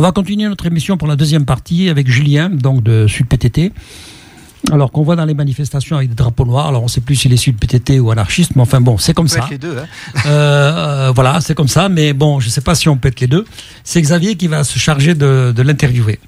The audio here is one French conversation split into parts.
On va continuer notre émission pour la deuxième partie avec Julien, donc de Sud PTT. Alors qu'on voit dans les manifestations avec des drapeaux noirs, alors on ne sait plus s'il est Sud PTT ou anarchiste, mais enfin bon, c'est comme ça. les deux. Hein. Euh, euh, voilà, c'est comme ça, mais bon, je ne sais pas si on peut être les deux. C'est Xavier qui va se charger de, de l'interviewer.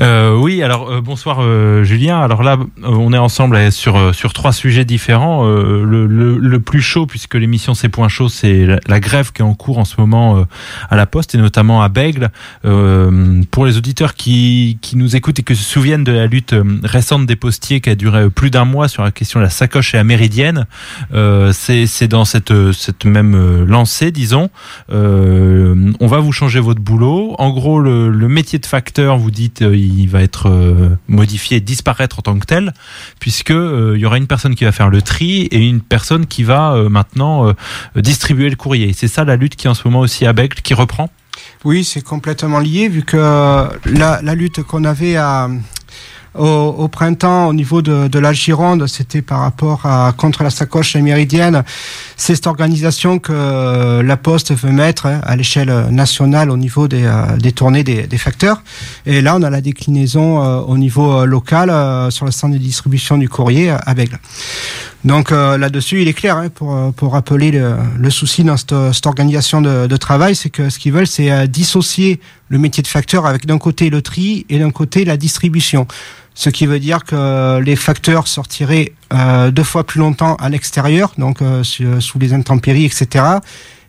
Euh, oui, alors euh, bonsoir euh, Julien. Alors là, on est ensemble sur sur trois sujets différents. Le, le, le, plus chaud, puisque l'émission c'est point chaud, c'est la, grève qui est en cours en ce moment à la Poste et notamment à Bègle. pour les auditeurs qui qui nous écoutent et qui se souviennent de la lutte récente des postiers qui a duré plus d'un mois sur la question de la sacoche et la méridienne, c'est dans cette cette même lancée, disons. on va vous changer votre boulot. En gros, le, le métier de facteur, vous dites il va être euh, modifié, disparaître en tant que tel, puisque euh, il y aura une personne qui va faire le tri et une personne qui va euh, maintenant distribuer le courrier. C'est ça la lutte qui en ce moment aussi à Bègle qui reprend. Oui, c'est complètement lié vu que la, la lutte qu'on avait à, au, printemps, au niveau de, la Gironde, c'était par rapport à contre la sacoche méridienne. C'est cette organisation que la Poste veut mettre hein, à l'échelle nationale au niveau des, euh, des tournées des, facteurs. Et là, on a la déclinaison euh, au niveau euh, local sur le centre de distribution du courrier à Bègle. Donc là-dessus, il est clair, hein, pour, pour rappeler le, souci dans cette, organisation de, de travail, c'est que ce qu'ils veulent, c'est dissocier le métier de facteur avec d'un côté le tri et d'un côté la distribution ce qui veut dire que les facteurs sortiraient euh, deux fois plus longtemps à l'extérieur, donc euh, sous les intempéries, etc.,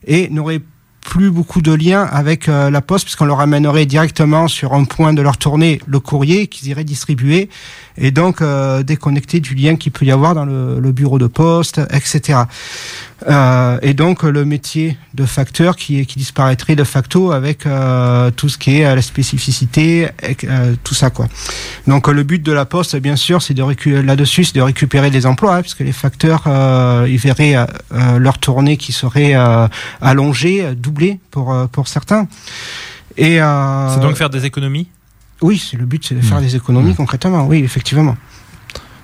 et n'auraient plus beaucoup de liens avec euh, la poste puisqu'on leur amènerait directement sur un point de leur tournée le courrier qu'ils iraient distribuer et donc euh, déconnecter du lien qu'il peut y avoir dans le, le bureau de poste, etc. Euh, et donc le métier de facteur qui, qui disparaîtrait de facto avec euh, tout ce qui est la spécificité, euh, tout ça quoi. Donc le but de la poste, bien sûr, c'est de là-dessus, c'est de récupérer des emplois, hein, puisque les facteurs, ils verraient leur tournée qui serait allongée, doublée pour pour certains. Et c'est donc faire des économies? Oui, c'est le but, c'est de faire mmh. des économies mmh. concrètement. Oui, effectivement.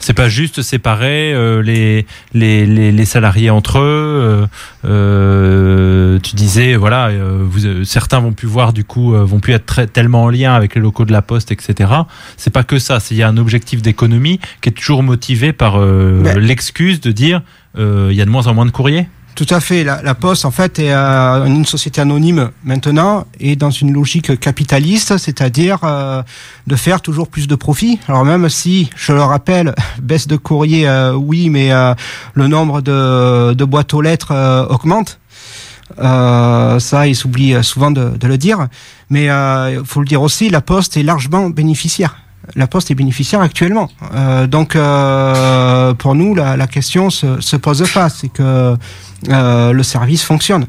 C'est pas juste séparer euh, les, les, les, salariés entre eux. Euh, euh, tu disais, voilà, vous, certains vont plus voir du coup, vont plus être tellement en lien avec les locaux de la Poste, etc. C'est pas que ça. Il y a un objectif d'économie qui est toujours motivé par l'excuse de dire, il y a de moins en moins de courriers. Tout à fait. La, Poste, en fait, est euh, une société anonyme maintenant et dans une logique capitaliste, c'est-à-dire euh, de faire toujours plus de profit. Alors même si, je le rappelle, baisse de courrier, euh, oui, mais le nombre de, boîtes aux lettres augmente. ça, il s'oublie souvent de, de, le dire. Mais il faut le dire aussi, la Poste est largement bénéficiaire la Poste est bénéficiaire actuellement. Euh, donc, euh, pour nous, la, la, question se, se pose pas. C'est que euh, le service fonctionne.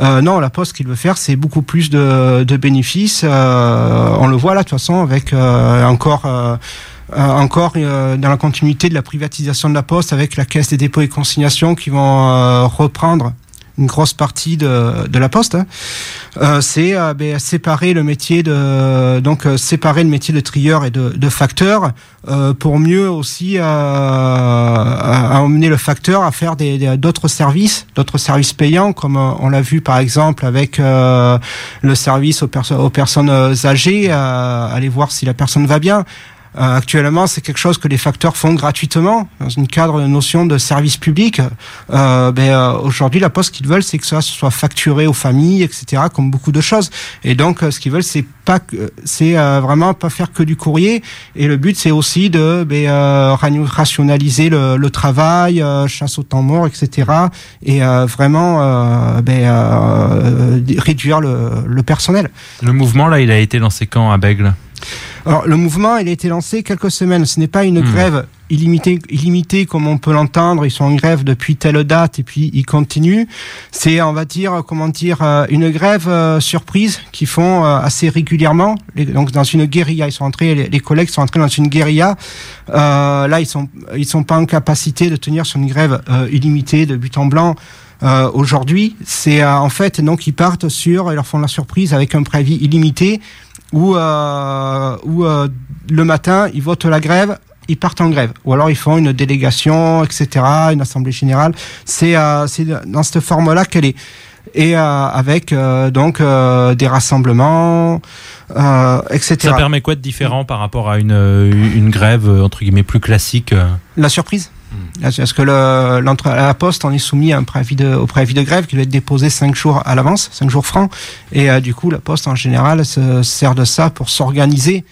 Euh, non, la Poste, qu'il veut faire, c'est beaucoup plus de, de bénéfices. Euh, on le voit là, de toute façon, avec encore. encore dans la continuité de la privatisation de la Poste avec la Caisse des dépôts et consignations qui vont reprendre une grosse partie de, de la poste, hein. euh, c'est euh, ben, séparer le métier de donc euh, séparer le métier de trieur et de, de facteur pour mieux aussi emmener le facteur à faire des, d'autres services, d'autres services payants comme on l'a vu par exemple avec le service aux, aux personnes âgées, aller voir si la personne va bien. Euh, actuellement, c'est quelque chose que les facteurs font gratuitement dans une cadre de notion de service public. Euh, ben, euh, aujourd'hui, la Poste, ce qu'ils veulent, c'est que ça soit facturé aux familles, etc., comme beaucoup de choses. Et donc, ce qu'ils veulent, c'est pas, c'est vraiment pas faire que du courrier. Et le but, c'est aussi de ben, rationaliser le, le travail, chasse au temps mort, etc. Et vraiment ben, réduire le, le personnel. Le mouvement là, il a été lancé quand à Bègle? Alors, le mouvement, il a été lancé quelques semaines. Ce n'est pas une hmm. grève illimitée, illimitée comme on peut l'entendre. Ils sont en grève depuis telle date et puis ils continuent. C'est, on va dire, comment dire, euh, une grève euh, surprise qu'ils font euh, assez régulièrement. donc, dans une guérilla, ils sont entrés, les, collègues sont entrés dans une guérilla. là, ils sont, ils sont pas en capacité de tenir sur une grève illimitée de but en blanc. Aujourd'hui, c'est en fait donc ils partent sur, ils leur font la surprise avec un préavis illimité où, euh, où euh, le matin, ils votent la grève, ils partent en grève. Ou alors ils font une délégation, etc., une assemblée générale. C'est euh, dans cette forme-là qu'elle est. et avec donc des rassemblements, etc. Ça permet quoi de différent par rapport à une, une grève entre guillemets plus classique La surprise. Parce que le, la poste, on est soumis à un préavis de, au préavis de grève qui doit être déposé 5 jours à l'avance, 5 jours francs. Et du coup, la poste, en général, se sert de ça pour s'organiser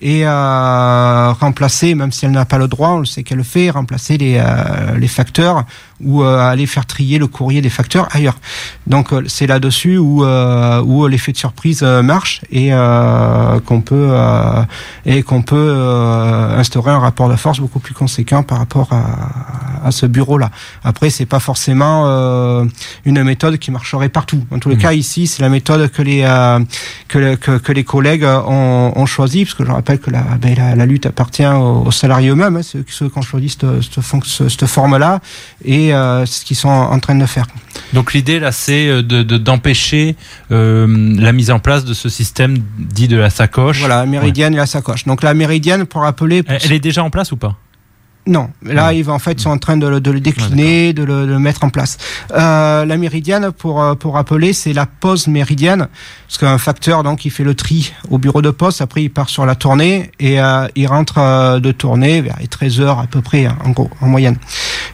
et euh, remplacer, même si elle n'a pas le droit, on le sait qu'elle le fait, remplacer les, euh, les facteurs ou euh, aller faire trier le courrier des facteurs ailleurs. Donc euh, c'est là-dessus où, euh, où l'effet de surprise marche et qu'on peut et qu'on peut instaurer un rapport de force beaucoup plus conséquent par rapport à, à ce bureau-là. Après c'est pas forcément une méthode qui marcherait partout. En tous les mmh. cas ici c'est la méthode que les que, que, que, les collègues ont, ont choisi parce que je rappelle que la, ben, la, lutte appartient aux, salariés eux-mêmes, hein, ceux, ceux qui ont choisi cette, cette, cette forme-là et euh, ce qu'ils sont en train de faire. Donc l'idée là, c'est euh, d'empêcher euh, la mise en place de ce système dit de la sacoche. Voilà, méridienne et la sacoche. Donc la méridienne, pour rappeler, elle est déjà en place ou pas? Non, là, ils en fait sont en train de, le décliner, de, le, mettre en place. Euh, la méridienne, pour euh, pour rappeler, c'est la pause méridienne, parce qu'un facteur donc il fait le tri au bureau de poste, après il part sur la tournée et euh, il rentre euh, de tournée vers les 13 heures à peu près, hein, en gros, en moyenne.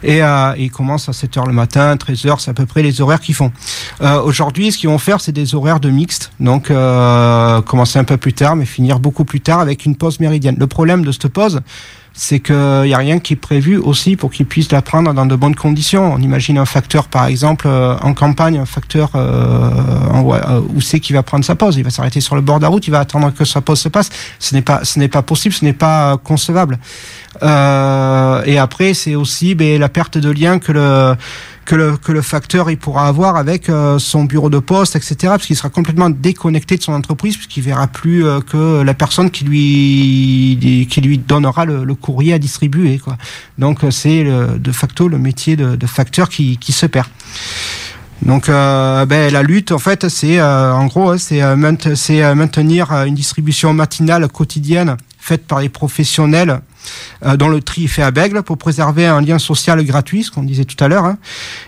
Et, il commence à 7 heures le matin, 13 heures, c'est à peu près les horaires qu'ils font. Aujourd'hui, ce qu'ils vont faire, c'est des horaires de mixte, donc commencer un peu plus tard, mais finir beaucoup plus tard avec une pause méridienne. Le problème de cette pause c'est qu'il n'y a rien qui est prévu aussi pour qu'ils puissent la prendre dans de bonnes conditions. On imagine un facteur, par exemple, euh, en campagne, un facteur euh, euh, où c'est qu'il va prendre sa pause. Il va s'arrêter sur le bord de la route, il va attendre que sa pause se passe. Ce n'est pas, ce n'est pas possible, ce n'est pas concevable. et après, c'est aussi ben, la perte de lien que le que le, que le facteur il pourra avoir avec euh, son bureau de poste, etc. Parce qu'il sera complètement déconnecté de son entreprise, puisqu'il verra plus euh, que la personne qui lui qui lui donnera le, courrier à distribuer. Quoi. Donc euh, c'est de facto le métier de, de facteur qui, qui se perd. Donc euh, ben, la lutte, en fait, c'est en gros, c'est maintenir une distribution matinale quotidienne faite par les professionnels euh, dont le tri fait à Bègle pour préserver un lien social gratuit, ce qu'on disait tout à l'heure, hein,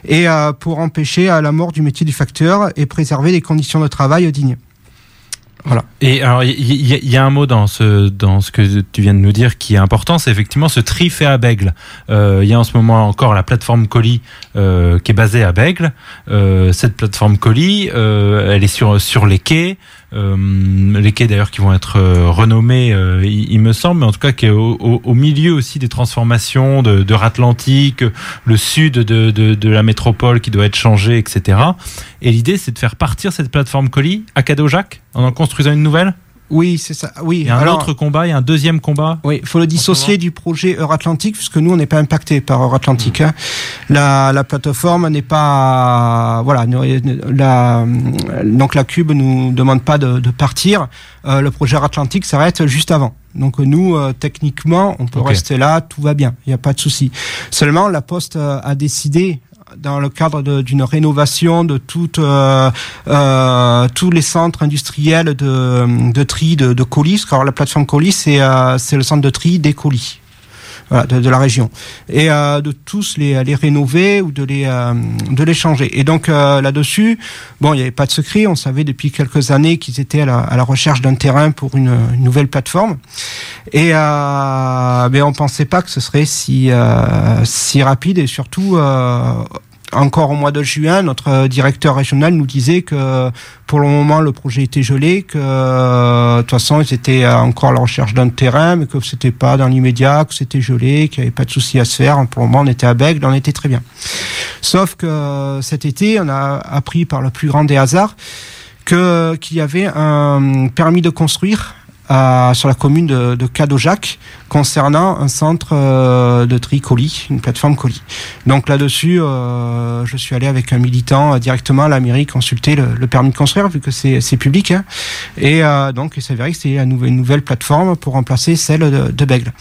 et euh, pour empêcher euh, la mort du métier du facteur et préserver les conditions de travail dignes. Voilà. Et alors, il y, a un mot dans ce dans ce que tu viens de nous dire qui est important, c'est effectivement ce tri fait à Bègle. Il y a en ce moment encore la plateforme Colis qui est basée à Bègle. cette plateforme Colis, elle est sur sur les quais. Euh, les quais d'ailleurs qui vont être euh, renommés, euh, il, me semble, mais en tout cas qui est au, milieu aussi des transformations de, de Atlantique, le sud de, de, de, la métropole qui doit être changé, etc. Et l'idée, c'est de faire partir cette plateforme colis à Cadeau-Jacques en en construisant une nouvelle? Oui, c'est ça. Oui. Il y a un autre combat, il y a un deuxième combat. Oui, il faut le dissocier du projet Euratlantique, puisque nous, on n'est pas impacté par Euratlantique. Hein. La, la plateforme n'est pas, voilà, la, donc la Cube nous demande pas de, de partir. Euh, le projet Euratlantique s'arrête juste avant. Donc nous, euh, techniquement, on peut rester là, tout va bien, il n'y a pas de souci. Seulement, la Poste euh, a décidé dans le cadre d'une rénovation de toutes, euh, euh, tous les centres industriels de, de tri de, de colis. Alors la plateforme colis, c'est euh, le centre de tri des colis. Voilà, de, de, la région et euh, de tous les, les rénover ou de les euh, de les changer et donc euh, là-dessus bon il n'y avait pas de secret on savait depuis quelques années qu'ils étaient à la, à la recherche d'un terrain pour une, une, nouvelle plateforme et euh, mais on pensait pas que ce serait si si rapide et surtout encore au mois de juin, notre directeur régional nous disait que pour le moment le projet était gelé, que de toute façon ils étaient encore à la recherche d'un terrain, mais que c'était pas dans l'immédiat, que c'était gelé, qu'il n'y avait pas de souci à se faire. Pour le moment on était à Bègle, on était très bien. Sauf que cet été on a appris par le plus grand des hasards qu'il y avait un permis de construire sur la commune de, de Cadojac concernant un centre euh, de tri colis, une plateforme colis. Donc là-dessus, euh, je suis allé avec un militant euh, directement à la mairie consulter le, permis de construire vu que c'est public. Hein. Et donc il s'avérait que c'était une nouvelle, une nouvelle plateforme pour remplacer celle de, de Bègle.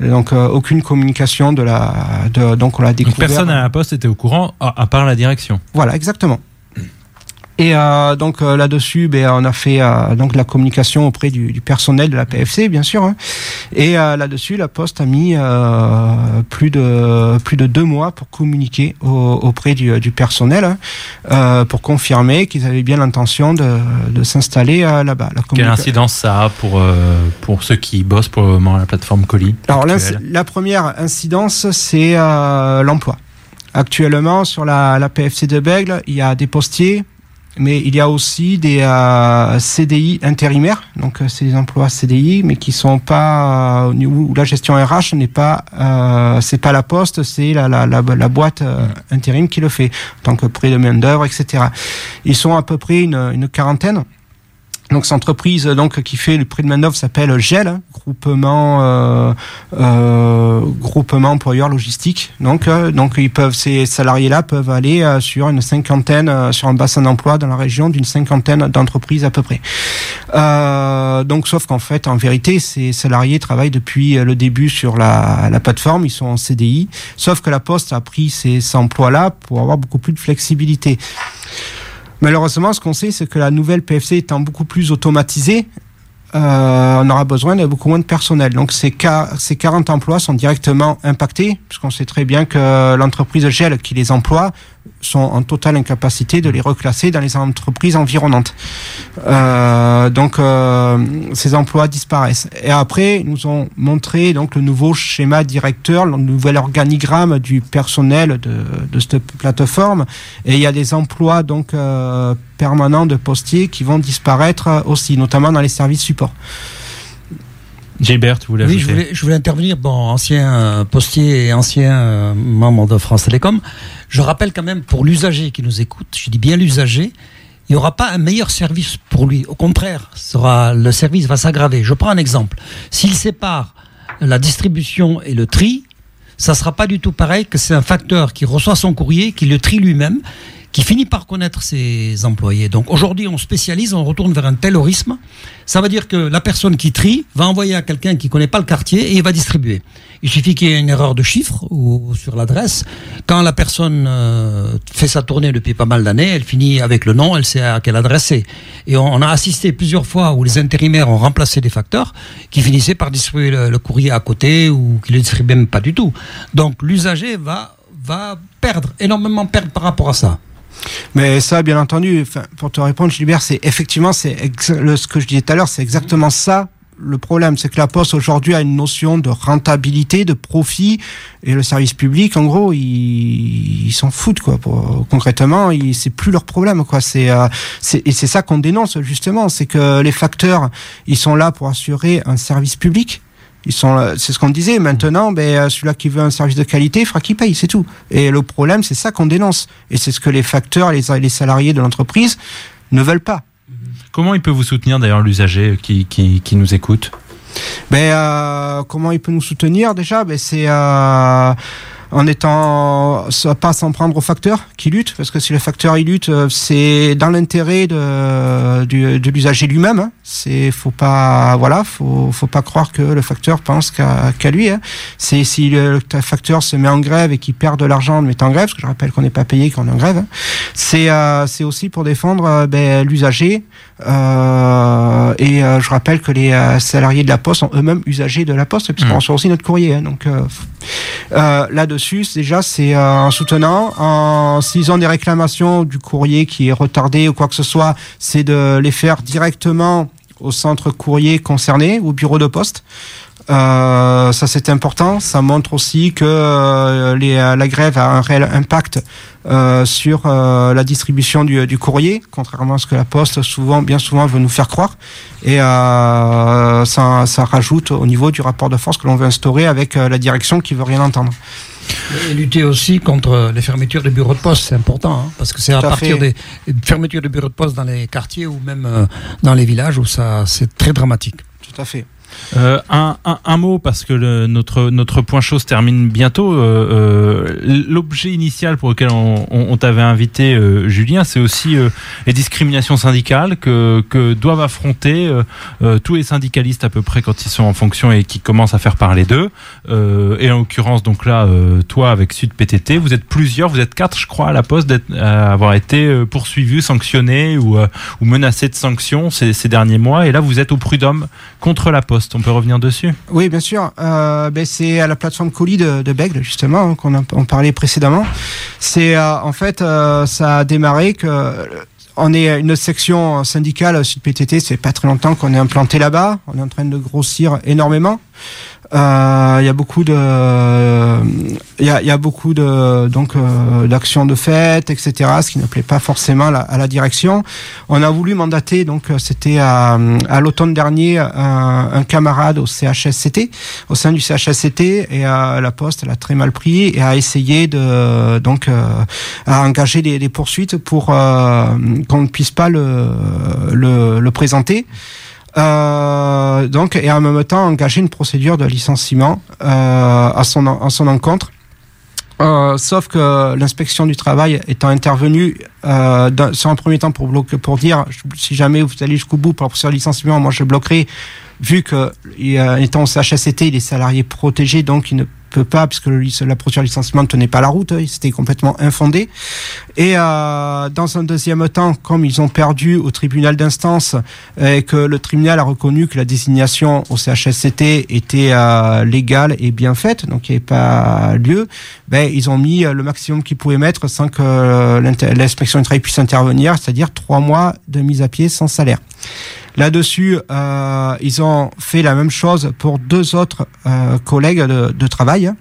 Donc aucune communication de la de, donc on l'a découvert. personne à la poste était au courant à part la direction. Voilà exactement. Et euh, donc euh, là-dessus, ben, on a fait euh, donc la communication auprès du, du, personnel de la PFC, bien sûr. Hein. Et là-dessus, la Poste a mis plus de plus de deux mois pour communiquer auprès du, du personnel pour confirmer qu'ils avaient bien l'intention de, de s'installer là-bas. Quelle incidence ça a pour pour ceux qui bossent pour le moment à la plateforme Colis Alors la première incidence, c'est l'emploi. Actuellement, sur la, la, PFC de Bègle, il y a des postiers, mais il y a aussi des euh, CDI intérimaires, donc euh, des emplois CDI, mais qui sont pas euh, où la gestion RH n'est pas, euh, c'est pas la poste, c'est la, la, la, la, boîte intérim qui le fait, tant que prix de main d'œuvre, etc. Ils sont à peu près une, une quarantaine. Donc cette entreprise donc qui fait le prix de main s'appelle GEL, groupement euh, euh, groupement employeur logistique. Donc euh, donc ils peuvent ces salariés là peuvent aller euh, sur une cinquantaine euh, sur un bassin d'emploi dans la région d'une cinquantaine d'entreprises à peu près. donc sauf qu'en fait en vérité ces salariés travaillent depuis le début sur la, la plateforme, ils sont en CDI. Sauf que la Poste a pris ces, ces emplois là pour avoir beaucoup plus de flexibilité. Malheureusement, ce qu'on sait, c'est que la nouvelle PFC étant beaucoup plus automatisée, euh, on aura besoin de beaucoup moins de personnel. Donc ces, ces 40 emplois sont directement impactés, puisqu'on sait très bien que l'entreprise GEL qui les emploie sont en totale incapacité de les reclasser dans les entreprises environnantes. Euh, donc euh, ces emplois disparaissent. Et après, ils nous ont montré donc le nouveau schéma directeur, le nouvel organigramme du personnel de, cette plateforme. Et il y a des emplois donc euh, permanents de postiers qui vont disparaître aussi, notamment dans les services support. Gilbert, vous voulez Oui, je voulais, je voulais, intervenir. Bon, ancien euh, postier et ancien euh, membre de France Télécom. Je rappelle quand même pour l'usager qui nous écoute, je dis bien l'usager, il n'y aura pas un meilleur service pour lui. Au contraire, sera, le service va s'aggraver. Je prends un exemple. S'il sépare la distribution et le tri, ça sera pas du tout pareil que c'est un facteur qui reçoit son courrier, qui le trie lui-même qui finit par connaître ses employés. Donc aujourd'hui, on spécialise, on retourne vers un taylorisme. Ça veut dire que la personne qui trie va envoyer à quelqu'un qui connaît pas le quartier et il va distribuer. Il suffit qu'il y ait une erreur de chiffre ou sur l'adresse. Quand la personne euh, fait sa tournée depuis pas mal d'années, elle finit avec le nom, elle sait à quelle adresse c'est. Et on, a assisté plusieurs fois où les intérimaires ont remplacé des facteurs qui finissaient par distribuer le, courrier à côté ou qui le distribuaient même pas du tout. Donc l'usager va va perdre énormément perdre par rapport à ça. Mais ça, bien entendu, pour te répondre, Gilbert, c'est effectivement, c'est ce que je disais tout à l'heure, c'est exactement ça le problème, c'est que la Poste aujourd'hui a une notion de rentabilité, de profit, et le service public, en gros, ils s'en foutent quoi. Pour, concrètement, c'est plus leur problème quoi. C'est euh, et c'est ça qu'on dénonce justement, c'est que les facteurs, ils sont là pour assurer un service public ils sont, c'est ce qu'on disait. Maintenant, ben, euh, celui-là qui veut un service de qualité, il fera qu'il paye, c'est tout. Et le problème, c'est ça qu'on dénonce. Et c'est ce que les facteurs, les, les salariés de l'entreprise ne veulent pas. Comment il peut vous soutenir d'ailleurs l'usager qui, qui, qui, nous écoute? Ben, euh, Comment il peut nous soutenir déjà? Ben, C'est... Euh, en étant pas s'en prendre aux facteurs qui luttent, parce que si le facteur il lutte, euh, c'est dans l'intérêt de, de, l'usager lui-même. Hein. C'est faut pas voilà, faut faut pas croire que le facteur pense qu'à lui. Hein. C'est si le, facteur se met en grève et qu'il perd de l'argent en mettant en grève, parce que je rappelle qu'on n'est pas payé quand on est en grève. Hein. C'est euh, c'est aussi pour défendre euh, ben, l'usager. Euh, et je rappelle que les salariés de la Poste sont eux-mêmes usagers de la Poste, puisqu'on mmh. reçoit aussi notre courrier. Hein. Donc là dessus, déjà, c'est euh, en soutenant. En, s'ils ont des réclamations du courrier qui est retardé ou quoi que ce soit, c'est de les faire directement au centre courrier concerné, au bureau de poste. Euh, ça c'est important. Ça montre aussi que euh, les, la grève a un réel impact euh, sur euh, la distribution du, du, courrier, contrairement à ce que la Poste souvent, bien souvent veut nous faire croire. Et euh, ça, ça, rajoute au niveau du rapport de force que l'on veut instaurer avec la direction qui veut rien entendre. Et lutter aussi contre les fermetures de bureaux de poste, c'est important, hein, parce que c'est à, partir des fermetures de bureaux de poste dans les quartiers ou même dans les villages où ça c'est très dramatique. Tout à fait. Euh, un, mot parce que notre notre point chaud se termine bientôt. Euh, euh, L'objet initial pour lequel on, t'avait invité, Julien, c'est aussi les discriminations syndicales que, que doivent affronter tous les syndicalistes à peu près quand ils sont en fonction et qui commencent à faire parler d'eux. et en l'occurrence, donc là, toi avec Sud PTT, vous êtes plusieurs, vous êtes quatre, je crois, à la Poste, à avoir été poursuivis, sanctionnés ou, menacés de sanctions ces derniers mois. Et là, vous êtes au prud'homme contre la Poste. On peut revenir dessus? Oui, bien sûr. Euh, ben, c'est à la plateforme colis de, de Bègle, justement, hein, qu'on a parlait précédemment. C'est euh, en fait, euh, ça a démarré que on est une section syndicale Sud PTT. C'est pas très longtemps qu'on est implanté là-bas. On est en train de grossir énormément. Euh, Il y a beaucoup de, il a, y a beaucoup de donc euh, d'actions de fête, etc. Ce qui ne plaît pas forcément à la, direction. On a voulu mandater donc euh, c'était à, à l'automne dernier un, camarade au CHSCT, au sein du CHSCT et à la Poste, elle a très mal pris et a essayé de donc euh, à engager des, poursuites pour euh, qu'on ne puisse pas le, le présenter. Euh, donc, et en même temps engager une procédure de licenciement euh, à, son, à son encontre. Euh, sauf que l'inspection du travail étant intervenue euh, sur un premier temps pour, bloquer, pour dire si jamais vous allez jusqu'au bout pour de licenciement, moi je bloquerai, vu que étant au CHSCT, il est salarié protégé, donc il ne peut pas, puisque le, la procédure de licenciement ne tenait pas la route, c'était complètement infondé. Et euh, dans un deuxième temps, comme ils ont perdu au tribunal d'instance et que le tribunal a reconnu que la désignation au CHSCT était euh, légale et bien faite, donc il n'y avait pas lieu, ben, ils ont mis le maximum qu'ils pouvaient mettre sans que l'inspection du travail puisse intervenir, c'est-à-dire trois mois de mise à pied sans salaire. Là-dessus, euh, ils ont fait la même chose pour deux autres euh, collègues de, de travail.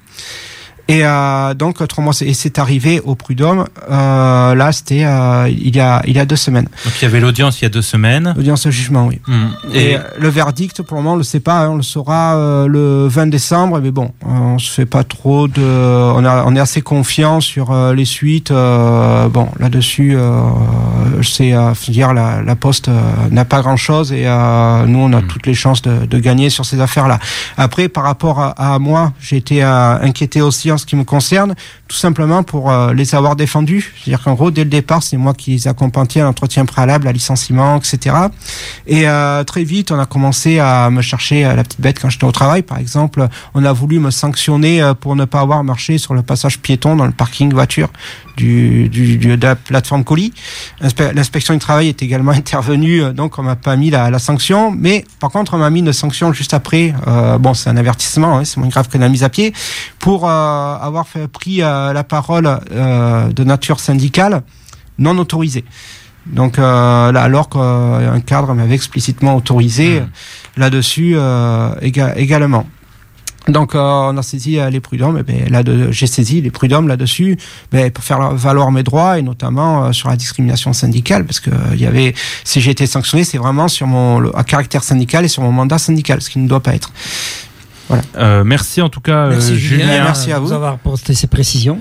Et euh, donc et c'est arrivé au prud'homme. Euh, là, c'était euh, il y a il y a deux semaines. Donc il y avait l'audience il y a deux semaines. L'audience de jugement, oui. Mmh. Et, et, le verdict, pour le moment, on le sait pas. Hein, on le saura euh, le 20 décembre. Mais bon, on se fait pas trop de. On, a, on est assez confiant sur euh, les suites. Euh, bon, là-dessus, c'est dire la, la Poste n'a pas grand-chose et nous, on a mmh. toutes les chances de, de gagner sur ces affaires-là. Après, par rapport à, à moi, j'ai été inquiété aussi en ce qui me concerne, tout simplement pour euh, les avoir défendus. C'est-à-dire qu'en gros, dès le départ, c'est moi qui les accompagnais à l'entretien préalable, à licenciement, etc. Et euh, très vite, on a commencé à me chercher la petite bête quand j'étais au travail. Par exemple, on a voulu me sanctionner euh, pour ne pas avoir marché sur le passage piéton dans le parking voiture du, du, de la plateforme colis. L'inspection du travail est également intervenue, donc on m'a pas mis la, sanction. Mais par contre, on m'a mis une sanction juste après. Euh, bon, c'est un avertissement, hein, c'est moins grave que la mise à pied, pour euh, avoir fait, pris euh, la parole euh, de nature syndicale non autorisée. Donc euh, là, alors qu'un cadre m'avait explicitement autorisé mmh. là-dessus éga également. Donc euh, on a saisi euh, les prud'hommes, ben, là j'ai saisi les prud'hommes là-dessus ben, pour faire valoir mes droits et notamment euh, sur la discrimination syndicale parce que il y avait si j'ai été sanctionné, c'est vraiment sur mon le, à caractère syndical et sur mon mandat syndical, ce qui ne doit pas être. Voilà. Euh, merci en tout cas, merci, Julien. Julien. Merci à vous d'avoir apporté ces précisions.